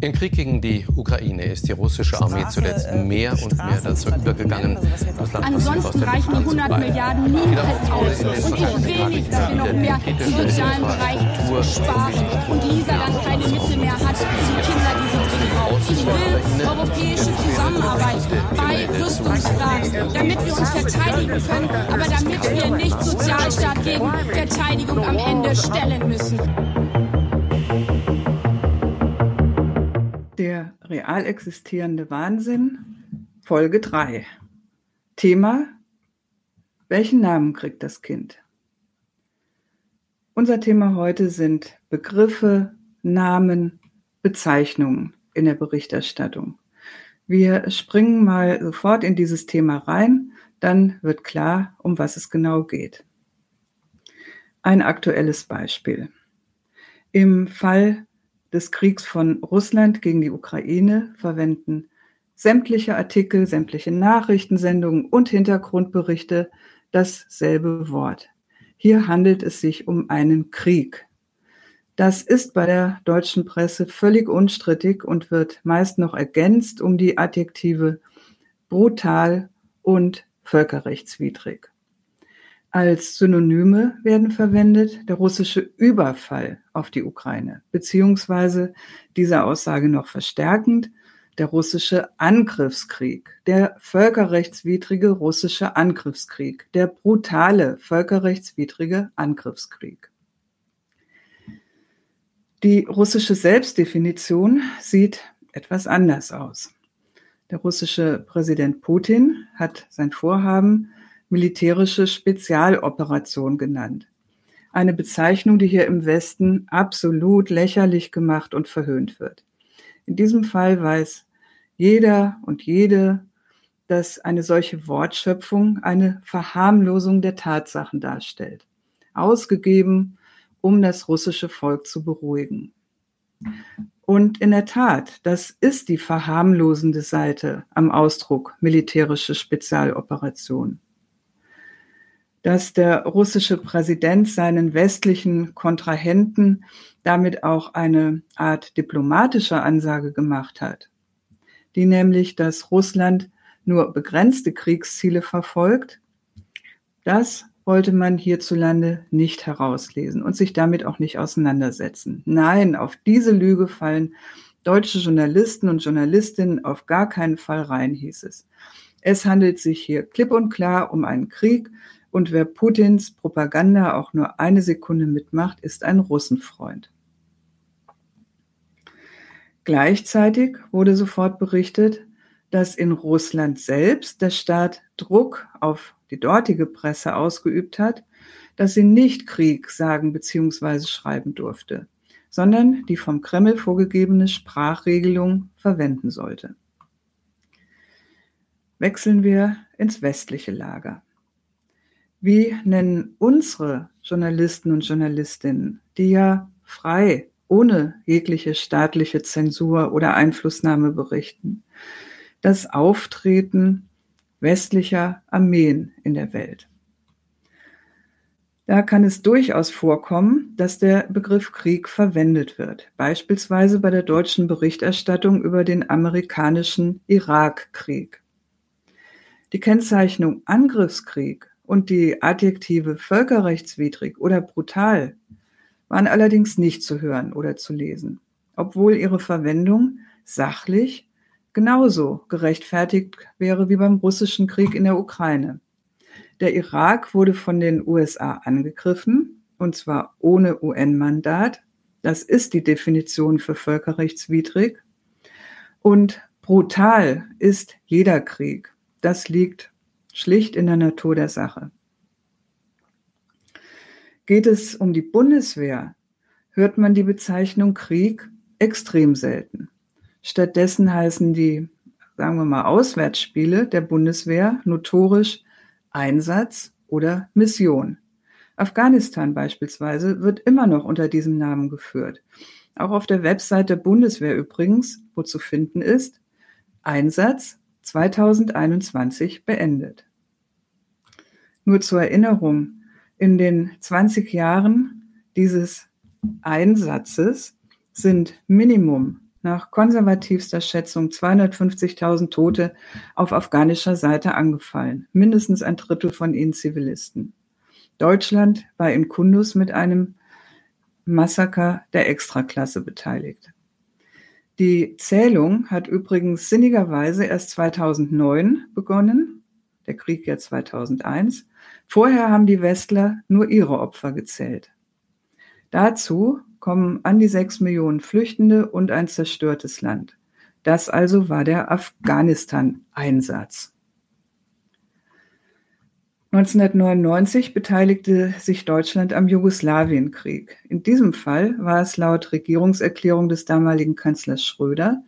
Im Krieg gegen die Ukraine ist die russische Armee zuletzt äh, mehr und mehr dazu übergegangen. Also Ansonsten reichen die 100 Milliarden niemals aus. Und ich will nicht, dass wir noch mehr im sozialen Bereich sparen und Lisa dann keine Mittel mehr hat für die Kinder, die sie dringend braucht. Ich will europäische Zusammenarbeit bei Rüstungsfragen, damit wir uns verteidigen können, aber damit wir nicht Sozialstaat gegen Verteidigung am Ende stellen müssen. Real existierende Wahnsinn, Folge 3. Thema, welchen Namen kriegt das Kind? Unser Thema heute sind Begriffe, Namen, Bezeichnungen in der Berichterstattung. Wir springen mal sofort in dieses Thema rein, dann wird klar, um was es genau geht. Ein aktuelles Beispiel. Im Fall des Kriegs von Russland gegen die Ukraine verwenden sämtliche Artikel, sämtliche Nachrichtensendungen und Hintergrundberichte dasselbe Wort. Hier handelt es sich um einen Krieg. Das ist bei der deutschen Presse völlig unstrittig und wird meist noch ergänzt um die Adjektive brutal und völkerrechtswidrig. Als Synonyme werden verwendet der russische Überfall auf die Ukraine, beziehungsweise diese Aussage noch verstärkend der russische Angriffskrieg, der völkerrechtswidrige russische Angriffskrieg, der brutale völkerrechtswidrige Angriffskrieg. Die russische Selbstdefinition sieht etwas anders aus. Der russische Präsident Putin hat sein Vorhaben militärische Spezialoperation genannt. Eine Bezeichnung, die hier im Westen absolut lächerlich gemacht und verhöhnt wird. In diesem Fall weiß jeder und jede, dass eine solche Wortschöpfung eine Verharmlosung der Tatsachen darstellt, ausgegeben, um das russische Volk zu beruhigen. Und in der Tat, das ist die verharmlosende Seite am Ausdruck militärische Spezialoperation dass der russische Präsident seinen westlichen Kontrahenten damit auch eine Art diplomatischer Ansage gemacht hat, die nämlich, dass Russland nur begrenzte Kriegsziele verfolgt, das wollte man hierzulande nicht herauslesen und sich damit auch nicht auseinandersetzen. Nein, auf diese Lüge fallen deutsche Journalisten und Journalistinnen auf gar keinen Fall rein, hieß es. Es handelt sich hier klipp und klar um einen Krieg, und wer Putins Propaganda auch nur eine Sekunde mitmacht, ist ein Russenfreund. Gleichzeitig wurde sofort berichtet, dass in Russland selbst der Staat Druck auf die dortige Presse ausgeübt hat, dass sie nicht Krieg sagen bzw. schreiben durfte, sondern die vom Kreml vorgegebene Sprachregelung verwenden sollte. Wechseln wir ins westliche Lager. Wie nennen unsere Journalisten und Journalistinnen, die ja frei, ohne jegliche staatliche Zensur oder Einflussnahme berichten, das Auftreten westlicher Armeen in der Welt? Da kann es durchaus vorkommen, dass der Begriff Krieg verwendet wird, beispielsweise bei der deutschen Berichterstattung über den amerikanischen Irakkrieg. Die Kennzeichnung Angriffskrieg und die Adjektive völkerrechtswidrig oder brutal waren allerdings nicht zu hören oder zu lesen, obwohl ihre Verwendung sachlich genauso gerechtfertigt wäre wie beim russischen Krieg in der Ukraine. Der Irak wurde von den USA angegriffen, und zwar ohne UN-Mandat. Das ist die Definition für völkerrechtswidrig. Und brutal ist jeder Krieg. Das liegt schlicht in der Natur der Sache. Geht es um die Bundeswehr, hört man die Bezeichnung Krieg extrem selten. Stattdessen heißen die, sagen wir mal, Auswärtsspiele der Bundeswehr notorisch Einsatz oder Mission. Afghanistan beispielsweise wird immer noch unter diesem Namen geführt. Auch auf der Website der Bundeswehr übrigens, wo zu finden ist, Einsatz 2021 beendet. Nur zur Erinnerung, in den 20 Jahren dieses Einsatzes sind Minimum nach konservativster Schätzung 250.000 Tote auf afghanischer Seite angefallen, mindestens ein Drittel von ihnen Zivilisten. Deutschland war in Kundus mit einem Massaker der Extraklasse beteiligt. Die Zählung hat übrigens sinnigerweise erst 2009 begonnen, der Krieg ja 2001. Vorher haben die Westler nur ihre Opfer gezählt. Dazu kommen an die sechs Millionen Flüchtende und ein zerstörtes Land. Das also war der Afghanistan-Einsatz. 1999 beteiligte sich Deutschland am Jugoslawienkrieg. In diesem Fall war es laut Regierungserklärung des damaligen Kanzlers Schröder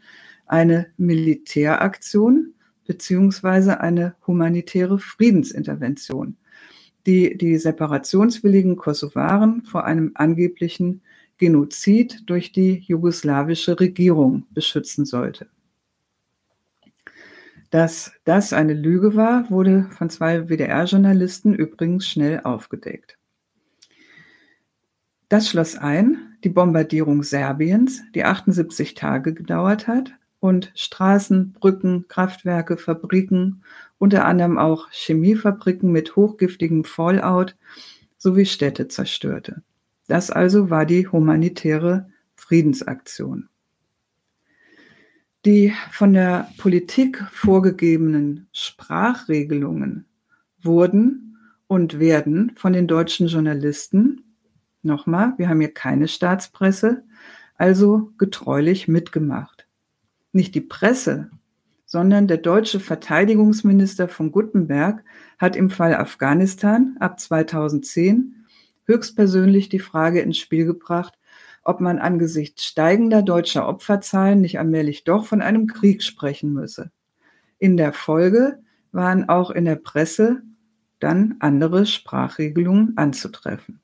eine Militäraktion beziehungsweise eine humanitäre Friedensintervention, die die separationswilligen Kosovaren vor einem angeblichen Genozid durch die jugoslawische Regierung beschützen sollte. Dass das eine Lüge war, wurde von zwei WDR-Journalisten übrigens schnell aufgedeckt. Das schloss ein, die Bombardierung Serbiens, die 78 Tage gedauert hat und Straßen, Brücken, Kraftwerke, Fabriken, unter anderem auch Chemiefabriken mit hochgiftigem Fallout sowie Städte zerstörte. Das also war die humanitäre Friedensaktion. Die von der Politik vorgegebenen Sprachregelungen wurden und werden von den deutschen Journalisten, nochmal, wir haben hier keine Staatspresse, also getreulich mitgemacht. Nicht die Presse, sondern der deutsche Verteidigungsminister von Guttenberg hat im Fall Afghanistan ab 2010 höchstpersönlich die Frage ins Spiel gebracht, ob man angesichts steigender deutscher Opferzahlen nicht allmählich doch von einem Krieg sprechen müsse. In der Folge waren auch in der Presse dann andere Sprachregelungen anzutreffen.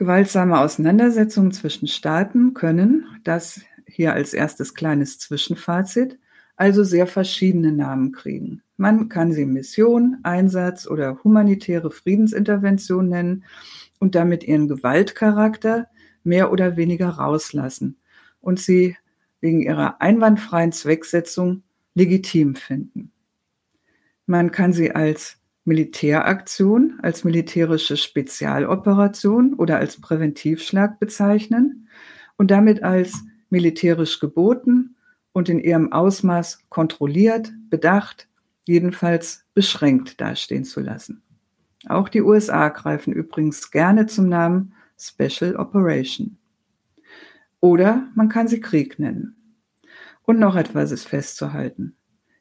Gewaltsame Auseinandersetzungen zwischen Staaten können, das hier als erstes kleines Zwischenfazit, also sehr verschiedene Namen kriegen. Man kann sie Mission, Einsatz oder humanitäre Friedensintervention nennen und damit ihren Gewaltcharakter mehr oder weniger rauslassen und sie wegen ihrer einwandfreien Zwecksetzung legitim finden. Man kann sie als Militäraktion, als militärische Spezialoperation oder als Präventivschlag bezeichnen und damit als militärisch geboten und in ihrem Ausmaß kontrolliert, bedacht, jedenfalls beschränkt dastehen zu lassen. Auch die USA greifen übrigens gerne zum Namen Special Operation. Oder man kann sie Krieg nennen. Und noch etwas ist festzuhalten.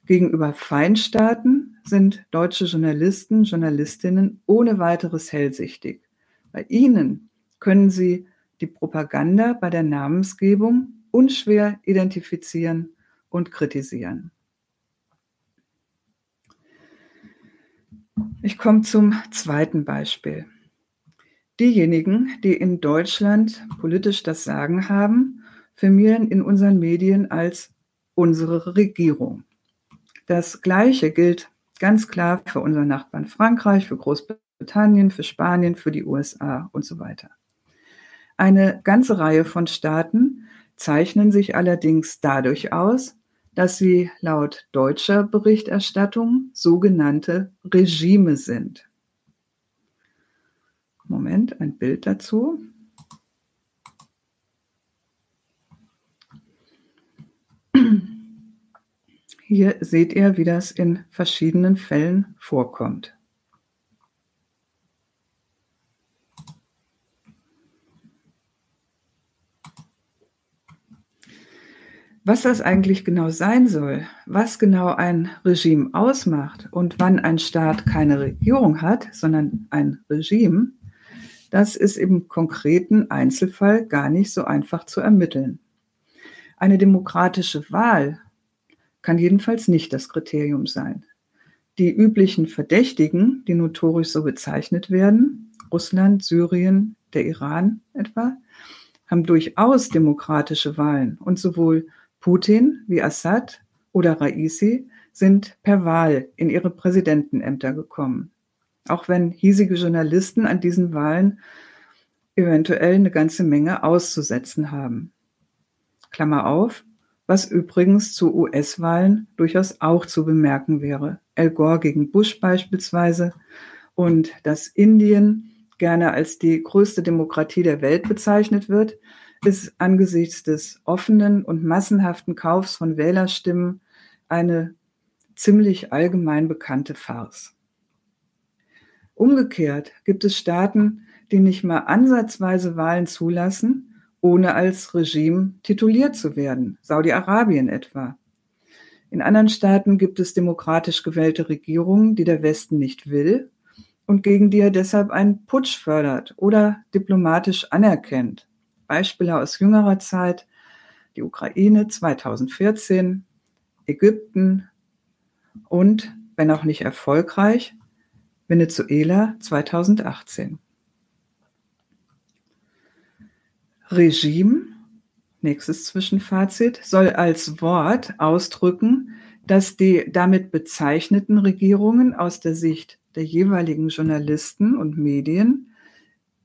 Gegenüber Feindstaaten sind deutsche Journalisten, Journalistinnen ohne weiteres hellsichtig. Bei ihnen können sie die Propaganda bei der Namensgebung unschwer identifizieren und kritisieren. Ich komme zum zweiten Beispiel. Diejenigen, die in Deutschland politisch das Sagen haben, firmieren in unseren Medien als unsere Regierung. Das Gleiche gilt ganz klar für unseren Nachbarn Frankreich, für Großbritannien, für Spanien, für die USA und so weiter. Eine ganze Reihe von Staaten zeichnen sich allerdings dadurch aus, dass sie laut deutscher Berichterstattung sogenannte Regime sind. Moment, ein Bild dazu. Hier seht ihr, wie das in verschiedenen Fällen vorkommt. Was das eigentlich genau sein soll, was genau ein Regime ausmacht und wann ein Staat keine Regierung hat, sondern ein Regime, das ist im konkreten Einzelfall gar nicht so einfach zu ermitteln. Eine demokratische Wahl kann jedenfalls nicht das Kriterium sein. Die üblichen Verdächtigen, die notorisch so bezeichnet werden, Russland, Syrien, der Iran etwa, haben durchaus demokratische Wahlen und sowohl Putin wie Assad oder Raisi sind per Wahl in ihre Präsidentenämter gekommen. Auch wenn hiesige Journalisten an diesen Wahlen eventuell eine ganze Menge auszusetzen haben. Klammer auf, was übrigens zu US-Wahlen durchaus auch zu bemerken wäre. Al Gore gegen Bush beispielsweise und dass Indien gerne als die größte Demokratie der Welt bezeichnet wird, ist angesichts des offenen und massenhaften Kaufs von Wählerstimmen eine ziemlich allgemein bekannte Farce. Umgekehrt gibt es Staaten, die nicht mal ansatzweise Wahlen zulassen, ohne als Regime tituliert zu werden, Saudi-Arabien etwa. In anderen Staaten gibt es demokratisch gewählte Regierungen, die der Westen nicht will und gegen die er deshalb einen Putsch fördert oder diplomatisch anerkennt. Beispiele aus jüngerer Zeit, die Ukraine 2014, Ägypten und, wenn auch nicht erfolgreich, Venezuela 2018. Regime, nächstes Zwischenfazit, soll als Wort ausdrücken, dass die damit bezeichneten Regierungen aus der Sicht der jeweiligen Journalisten und Medien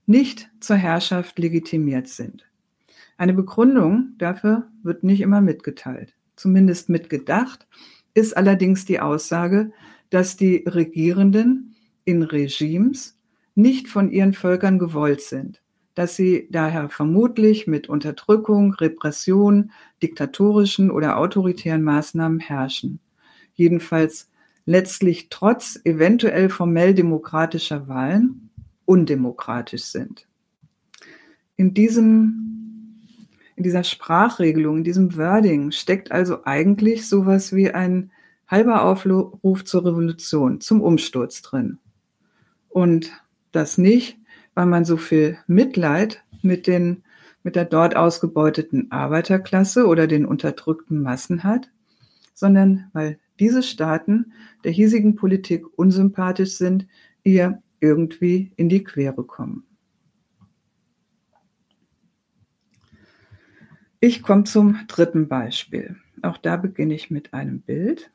nicht zur Herrschaft legitimiert sind. Eine Begründung dafür wird nicht immer mitgeteilt. Zumindest mitgedacht ist allerdings die Aussage, dass die Regierenden in Regimes nicht von ihren Völkern gewollt sind, dass sie daher vermutlich mit Unterdrückung, Repression, diktatorischen oder autoritären Maßnahmen herrschen. Jedenfalls letztlich trotz eventuell formell demokratischer Wahlen undemokratisch sind. In diesem, in dieser Sprachregelung, in diesem Wording steckt also eigentlich sowas wie ein halber Aufruf zur Revolution, zum Umsturz drin. Und das nicht, weil man so viel Mitleid mit den, mit der dort ausgebeuteten Arbeiterklasse oder den unterdrückten Massen hat, sondern weil diese Staaten der hiesigen Politik unsympathisch sind, ihr irgendwie in die Quere kommen. Ich komme zum dritten Beispiel. Auch da beginne ich mit einem Bild.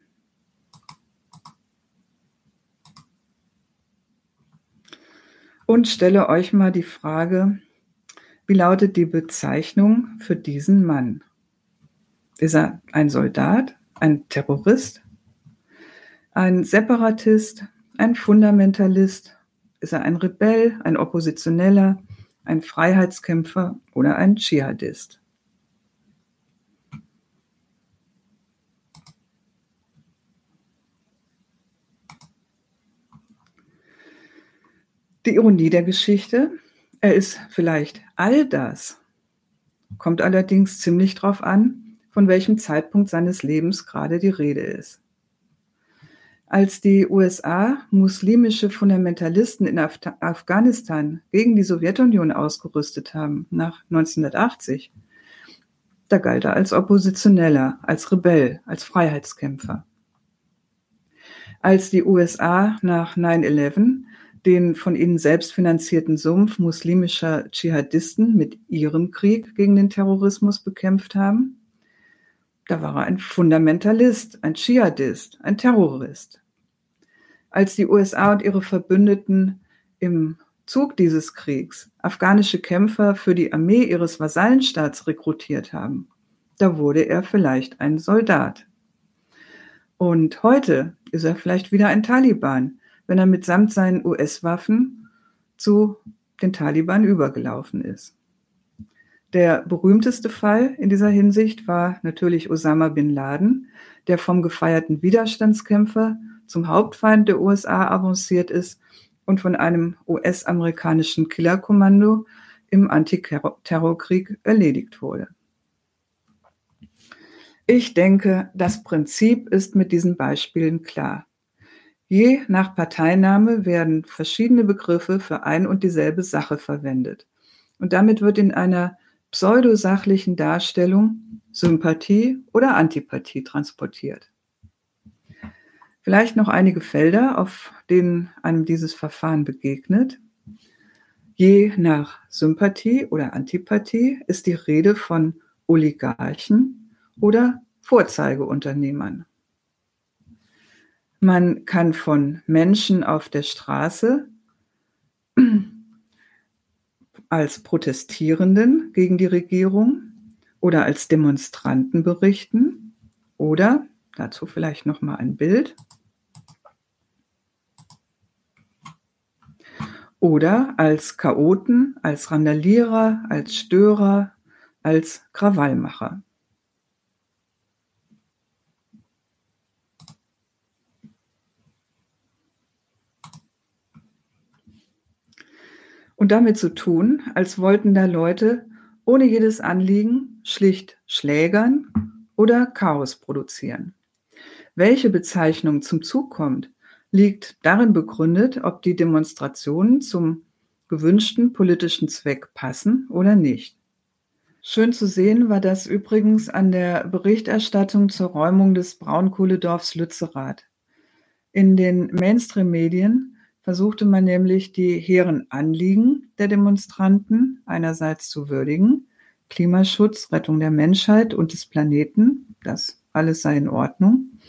Und stelle euch mal die Frage, wie lautet die Bezeichnung für diesen Mann? Ist er ein Soldat, ein Terrorist, ein Separatist, ein Fundamentalist, ist er ein Rebell, ein Oppositioneller, ein Freiheitskämpfer oder ein Dschihadist? Die Ironie der Geschichte, er ist vielleicht all das, kommt allerdings ziemlich darauf an, von welchem Zeitpunkt seines Lebens gerade die Rede ist. Als die USA muslimische Fundamentalisten in Af Afghanistan gegen die Sowjetunion ausgerüstet haben, nach 1980, da galt er als Oppositioneller, als Rebell, als Freiheitskämpfer. Als die USA nach 9-11 den von ihnen selbst finanzierten Sumpf muslimischer Dschihadisten mit ihrem Krieg gegen den Terrorismus bekämpft haben, da war er ein Fundamentalist, ein Dschihadist, ein Terrorist. Als die USA und ihre Verbündeten im Zug dieses Kriegs afghanische Kämpfer für die Armee ihres Vasallenstaats rekrutiert haben, da wurde er vielleicht ein Soldat. Und heute ist er vielleicht wieder ein Taliban, wenn er mitsamt seinen US-Waffen zu den Taliban übergelaufen ist. Der berühmteste Fall in dieser Hinsicht war natürlich Osama bin Laden, der vom gefeierten Widerstandskämpfer zum Hauptfeind der USA avanciert ist und von einem US-amerikanischen Killerkommando im Antiterrorkrieg erledigt wurde. Ich denke, das Prinzip ist mit diesen Beispielen klar. Je nach Parteinahme werden verschiedene Begriffe für ein und dieselbe Sache verwendet. Und damit wird in einer pseudosachlichen Darstellung Sympathie oder Antipathie transportiert. Vielleicht noch einige Felder, auf denen einem dieses Verfahren begegnet. Je nach Sympathie oder Antipathie ist die Rede von Oligarchen oder Vorzeigeunternehmern. Man kann von Menschen auf der Straße als Protestierenden gegen die Regierung oder als Demonstranten berichten oder dazu vielleicht noch mal ein Bild oder als Chaoten, als Randalierer, als Störer, als Krawallmacher. Und damit zu tun, als wollten da Leute ohne jedes Anliegen schlicht schlägern oder Chaos produzieren. Welche Bezeichnung zum Zug kommt, liegt darin begründet, ob die Demonstrationen zum gewünschten politischen Zweck passen oder nicht. Schön zu sehen war das übrigens an der Berichterstattung zur Räumung des Braunkohledorfs Lützerath. In den Mainstream-Medien versuchte man nämlich die hehren Anliegen der Demonstranten einerseits zu würdigen, Klimaschutz, Rettung der Menschheit und des Planeten, das alles sei in Ordnung,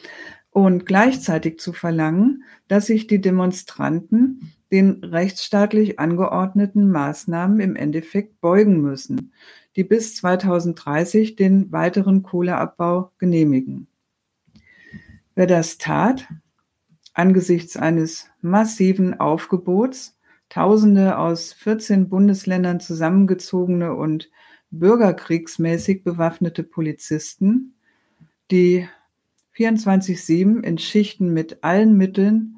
und gleichzeitig zu verlangen, dass sich die Demonstranten den rechtsstaatlich angeordneten Maßnahmen im Endeffekt beugen müssen, die bis 2030 den weiteren Kohleabbau genehmigen. Wer das tat, angesichts eines massiven Aufgebots, Tausende aus 14 Bundesländern zusammengezogene und bürgerkriegsmäßig bewaffnete Polizisten, die 24-7 in Schichten mit allen Mitteln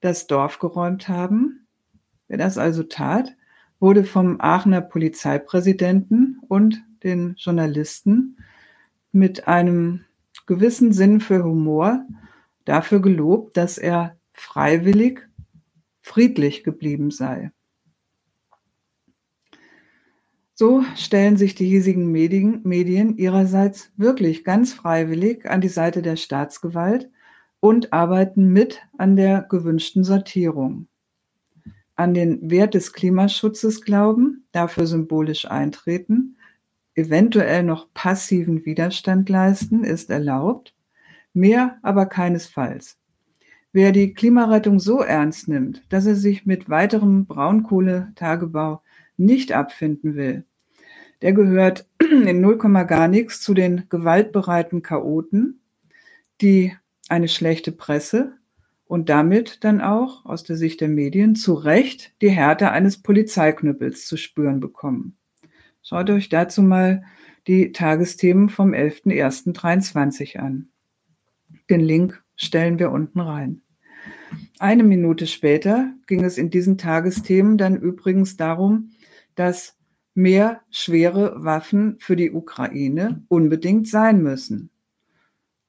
das Dorf geräumt haben. Wer das also tat, wurde vom Aachener Polizeipräsidenten und den Journalisten mit einem gewissen Sinn für Humor dafür gelobt, dass er freiwillig friedlich geblieben sei. So stellen sich die hiesigen Medien, ihrerseits wirklich ganz freiwillig an die Seite der Staatsgewalt und arbeiten mit an der gewünschten Sortierung. An den Wert des Klimaschutzes glauben, dafür symbolisch eintreten, eventuell noch passiven Widerstand leisten, ist erlaubt, mehr aber keinesfalls. Wer die Klimarettung so ernst nimmt, dass er sich mit weiterem Braunkohletagebau nicht abfinden will, der gehört in 0, gar nichts zu den gewaltbereiten Chaoten, die eine schlechte Presse und damit dann auch aus der Sicht der Medien zu Recht die Härte eines Polizeiknüppels zu spüren bekommen. Schaut euch dazu mal die Tagesthemen vom 11.01.23 an. Den Link stellen wir unten rein. Eine Minute später ging es in diesen Tagesthemen dann übrigens darum, dass mehr schwere Waffen für die Ukraine unbedingt sein müssen.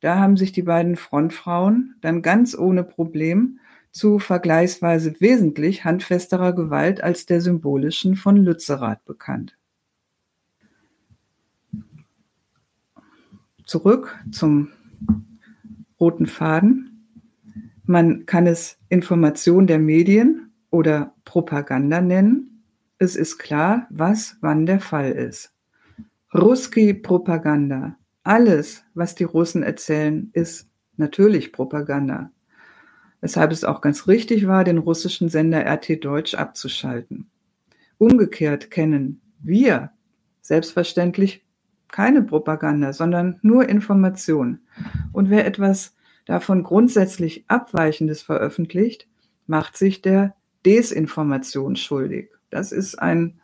Da haben sich die beiden Frontfrauen dann ganz ohne Problem zu vergleichsweise wesentlich handfesterer Gewalt als der symbolischen von Lützerath bekannt. Zurück zum roten Faden. Man kann es Information der Medien oder Propaganda nennen. Es ist klar, was wann der Fall ist. Ruski Propaganda. Alles, was die Russen erzählen, ist natürlich Propaganda. Weshalb es auch ganz richtig war, den russischen Sender RT Deutsch abzuschalten. Umgekehrt kennen wir selbstverständlich keine Propaganda, sondern nur Information. Und wer etwas davon grundsätzlich Abweichendes veröffentlicht, macht sich der Desinformation schuldig. Das ist ein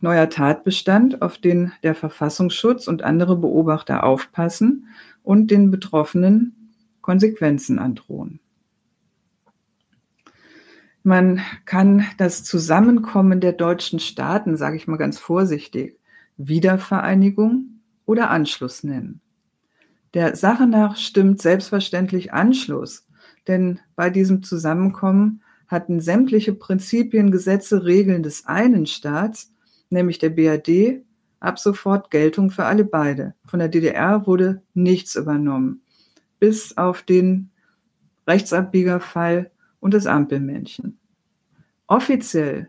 neuer Tatbestand, auf den der Verfassungsschutz und andere Beobachter aufpassen und den Betroffenen Konsequenzen androhen. Man kann das Zusammenkommen der deutschen Staaten, sage ich mal ganz vorsichtig, Wiedervereinigung oder Anschluss nennen. Der Sache nach stimmt selbstverständlich Anschluss, denn bei diesem Zusammenkommen hatten sämtliche Prinzipien, Gesetze, Regeln des einen Staats, nämlich der BRD, ab sofort Geltung für alle beide. Von der DDR wurde nichts übernommen, bis auf den Rechtsabbiegerfall und das Ampelmännchen. Offiziell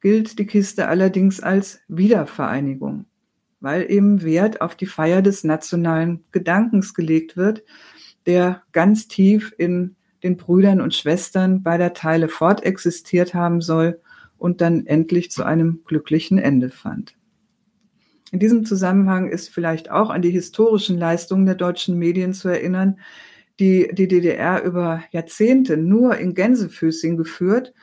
gilt die Kiste allerdings als Wiedervereinigung weil eben Wert auf die Feier des nationalen Gedankens gelegt wird, der ganz tief in den Brüdern und Schwestern beider Teile fortexistiert haben soll und dann endlich zu einem glücklichen Ende fand. In diesem Zusammenhang ist vielleicht auch an die historischen Leistungen der deutschen Medien zu erinnern, die die DDR über Jahrzehnte nur in Gänsefüßchen geführt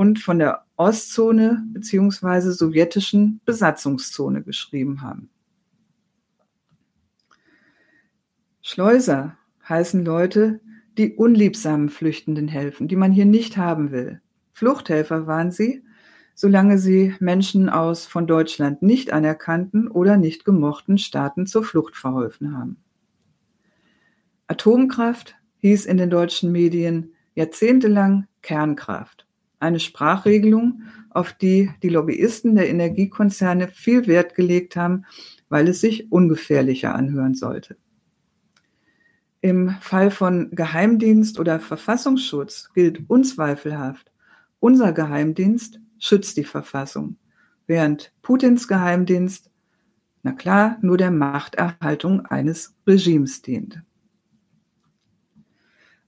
und von der Ostzone beziehungsweise sowjetischen Besatzungszone geschrieben haben. Schleuser heißen Leute, die unliebsamen Flüchtenden helfen, die man hier nicht haben will. Fluchthelfer waren sie, solange sie Menschen aus von Deutschland nicht anerkannten oder nicht gemochten Staaten zur Flucht verholfen haben. Atomkraft hieß in den deutschen Medien jahrzehntelang Kernkraft, eine Sprachregelung, auf die die Lobbyisten der Energiekonzerne viel Wert gelegt haben, weil es sich ungefährlicher anhören sollte. Im Fall von Geheimdienst oder Verfassungsschutz gilt unzweifelhaft, unser Geheimdienst schützt die Verfassung, während Putins Geheimdienst, na klar, nur der Machterhaltung eines Regimes dient.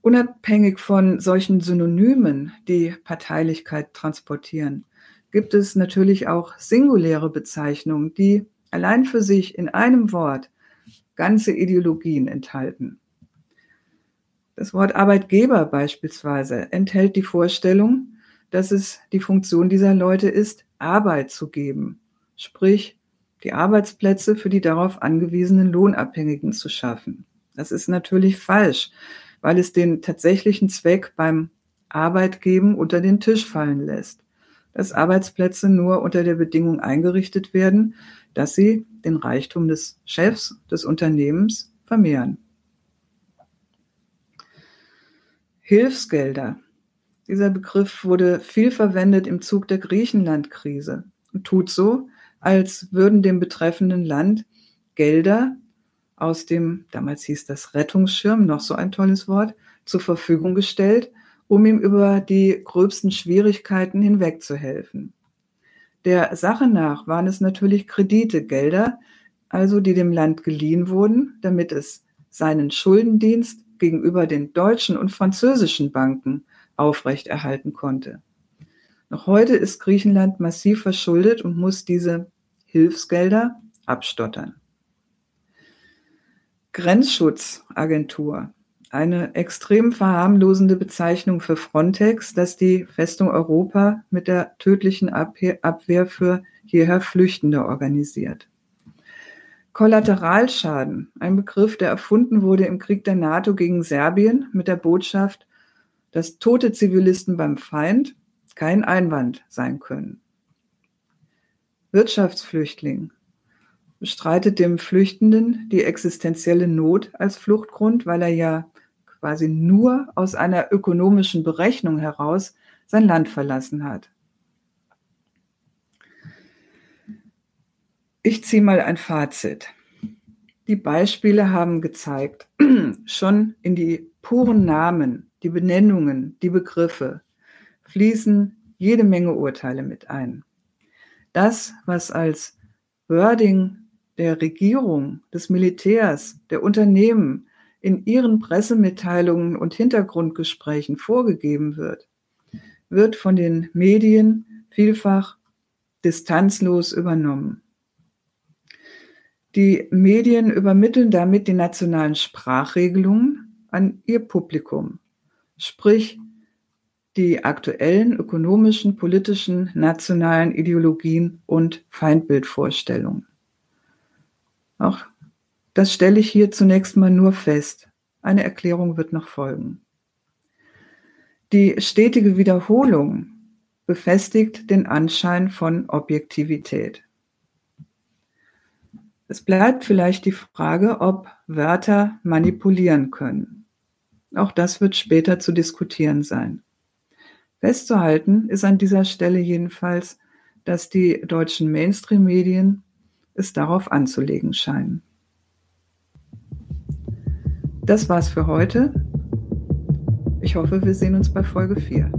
Unabhängig von solchen Synonymen, die Parteilichkeit transportieren, gibt es natürlich auch singuläre Bezeichnungen, die allein für sich in einem Wort ganze Ideologien enthalten. Das Wort Arbeitgeber beispielsweise enthält die Vorstellung, dass es die Funktion dieser Leute ist, Arbeit zu geben, sprich die Arbeitsplätze für die darauf angewiesenen Lohnabhängigen zu schaffen. Das ist natürlich falsch, weil es den tatsächlichen Zweck beim Arbeitgeben unter den Tisch fallen lässt, dass Arbeitsplätze nur unter der Bedingung eingerichtet werden, dass sie den Reichtum des Chefs des Unternehmens vermehren. Hilfsgelder dieser Begriff wurde viel verwendet im Zug der Griechenland-Krise und tut so, als würden dem betreffenden Land Gelder aus dem, damals hieß das Rettungsschirm, noch so ein tolles Wort, zur Verfügung gestellt, um ihm über die gröbsten Schwierigkeiten hinwegzuhelfen. Der Sache nach waren es natürlich Kredite, Gelder, also die dem Land geliehen wurden, damit es seinen Schuldendienst gegenüber den deutschen und französischen Banken aufrechterhalten konnte. Noch heute ist Griechenland massiv verschuldet und muss diese Hilfsgelder abstottern. Grenzschutzagentur, eine extrem verharmlosende Bezeichnung für Frontex, das die Festung Europa mit der tödlichen Abwehr für hierher Flüchtende organisiert. Kollateralschaden, ein Begriff, der erfunden wurde im Krieg der NATO gegen Serbien mit der Botschaft, dass tote Zivilisten beim Feind kein Einwand sein können. Wirtschaftsflüchtling bestreitet dem Flüchtenden die existenzielle Not als Fluchtgrund, weil er ja quasi nur aus einer ökonomischen Berechnung heraus sein Land verlassen hat. Ich ziehe mal ein Fazit. Die Beispiele haben gezeigt, schon in die puren Namen die Benennungen, die Begriffe, fließen jede Menge Urteile mit ein. Das, was als Wording der Regierung, des Militärs, der Unternehmen in ihren Pressemitteilungen und Hintergrundgesprächen vorgegeben wird, wird von den Medien vielfach distanzlos übernommen. Die Medien übermitteln damit die nationalen Sprachregelungen an ihr Publikum sprich die aktuellen ökonomischen, politischen, nationalen Ideologien und Feindbildvorstellungen. Auch das stelle ich hier zunächst mal nur fest. Eine Erklärung wird noch folgen. Die stetige Wiederholung befestigt den Anschein von Objektivität. Es bleibt vielleicht die Frage, ob Wörter manipulieren können. Auch das wird später zu diskutieren sein. Festzuhalten ist an dieser Stelle jedenfalls, dass die deutschen Mainstream-Medien es darauf anzulegen scheinen. Das war's für heute. Ich hoffe, wir sehen uns bei Folge 4.